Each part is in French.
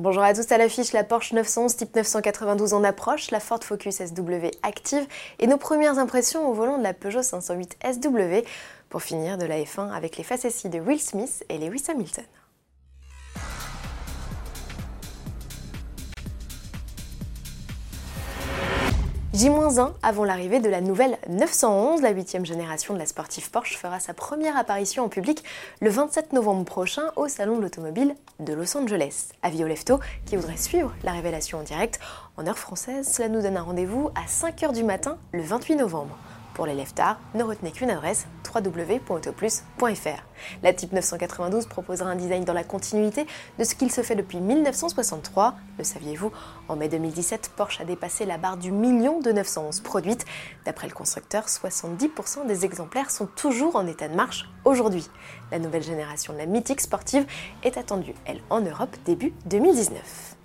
Bonjour à tous à l'affiche, la Porsche 911 type 992 en approche, la Ford Focus SW active et nos premières impressions au volant de la Peugeot 508 SW pour finir de la F1 avec les facéties de Will Smith et Lewis Hamilton. J-1 avant l'arrivée de la nouvelle 911, la huitième génération de la sportive Porsche fera sa première apparition en public le 27 novembre prochain au Salon de l'Automobile de Los Angeles. Avis qui voudrait suivre la révélation en direct, en heure française, cela nous donne un rendez-vous à 5h du matin le 28 novembre. Pour les leftards, ne retenez qu'une adresse www.autoplus.fr. La Type 992 proposera un design dans la continuité de ce qu'il se fait depuis 1963. Le saviez-vous? En mai 2017, Porsche a dépassé la barre du million de 911 produites. D'après le constructeur, 70% des exemplaires sont toujours en état de marche aujourd'hui. La nouvelle génération de la mythique sportive est attendue, elle, en Europe début 2019.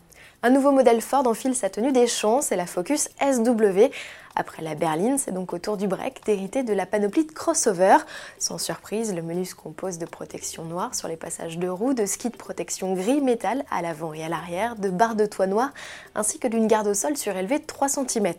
Un nouveau modèle Ford enfile sa tenue des champs, c'est la Focus SW. Après la berline, c'est donc au tour du break d'hériter de la panoplie de crossover. Sans surprise, le menu se compose de protection noire sur les passages de roues, de skis de protection gris métal à l'avant et à l'arrière, de barres de toit noir, ainsi que d'une garde au sol surélevée de 3 cm.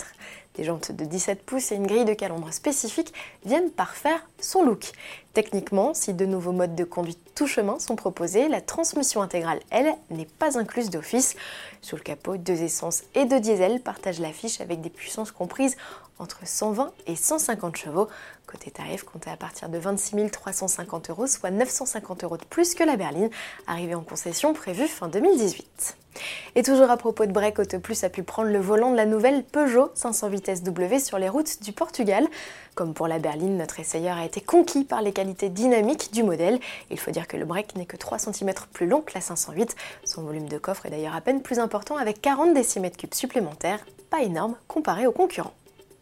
Des jantes de 17 pouces et une grille de calandre spécifique viennent parfaire son look. Techniquement, si de nouveaux modes de conduite tout chemin sont proposés, la transmission intégrale, elle, n'est pas incluse d'office. Sous le capot, deux essences et deux diesel partagent l'affiche avec des puissances comprises entre 120 et 150 chevaux. Côté tarif, comptez à partir de 26 350 euros, soit 950 euros de plus que la berline, arrivée en concession prévue fin 2018. Et toujours à propos de break, Autoplus a pu prendre le volant de la nouvelle Peugeot 508 SW sur les routes du Portugal. Comme pour la berline, notre essayeur a été conquis par les qualités dynamiques du modèle. Il faut dire que le break n'est que 3 cm plus long que la 508. Son volume de coffre est d'ailleurs à peine plus important avec 40 décimètres cubes supplémentaires, pas énorme comparé aux concurrents.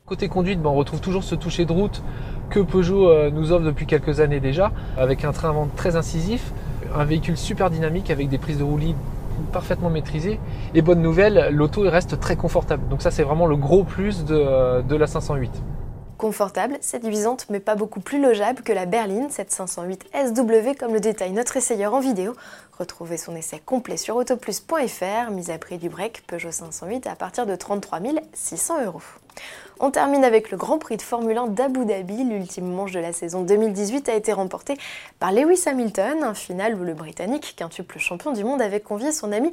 Côté conduite, ben, on retrouve toujours ce toucher de route que Peugeot euh, nous offre depuis quelques années déjà, avec un train avant très incisif, un véhicule super dynamique avec des prises de roulis parfaitement maîtrisées. Et bonne nouvelle, l'auto reste très confortable. Donc ça c'est vraiment le gros plus de, euh, de la 508. Confortable, séduisante mais pas beaucoup plus logeable que la berline, cette 508 SW comme le détaille notre essayeur en vidéo. Retrouvez son essai complet sur autoplus.fr, mise à prix du break Peugeot 508 à partir de 33 600 euros. On termine avec le Grand Prix de Formule 1 d'Abu Dhabi. L'ultime manche de la saison 2018 a été remportée par Lewis Hamilton, un final où le Britannique, quintuple champion du monde, avait convié son ami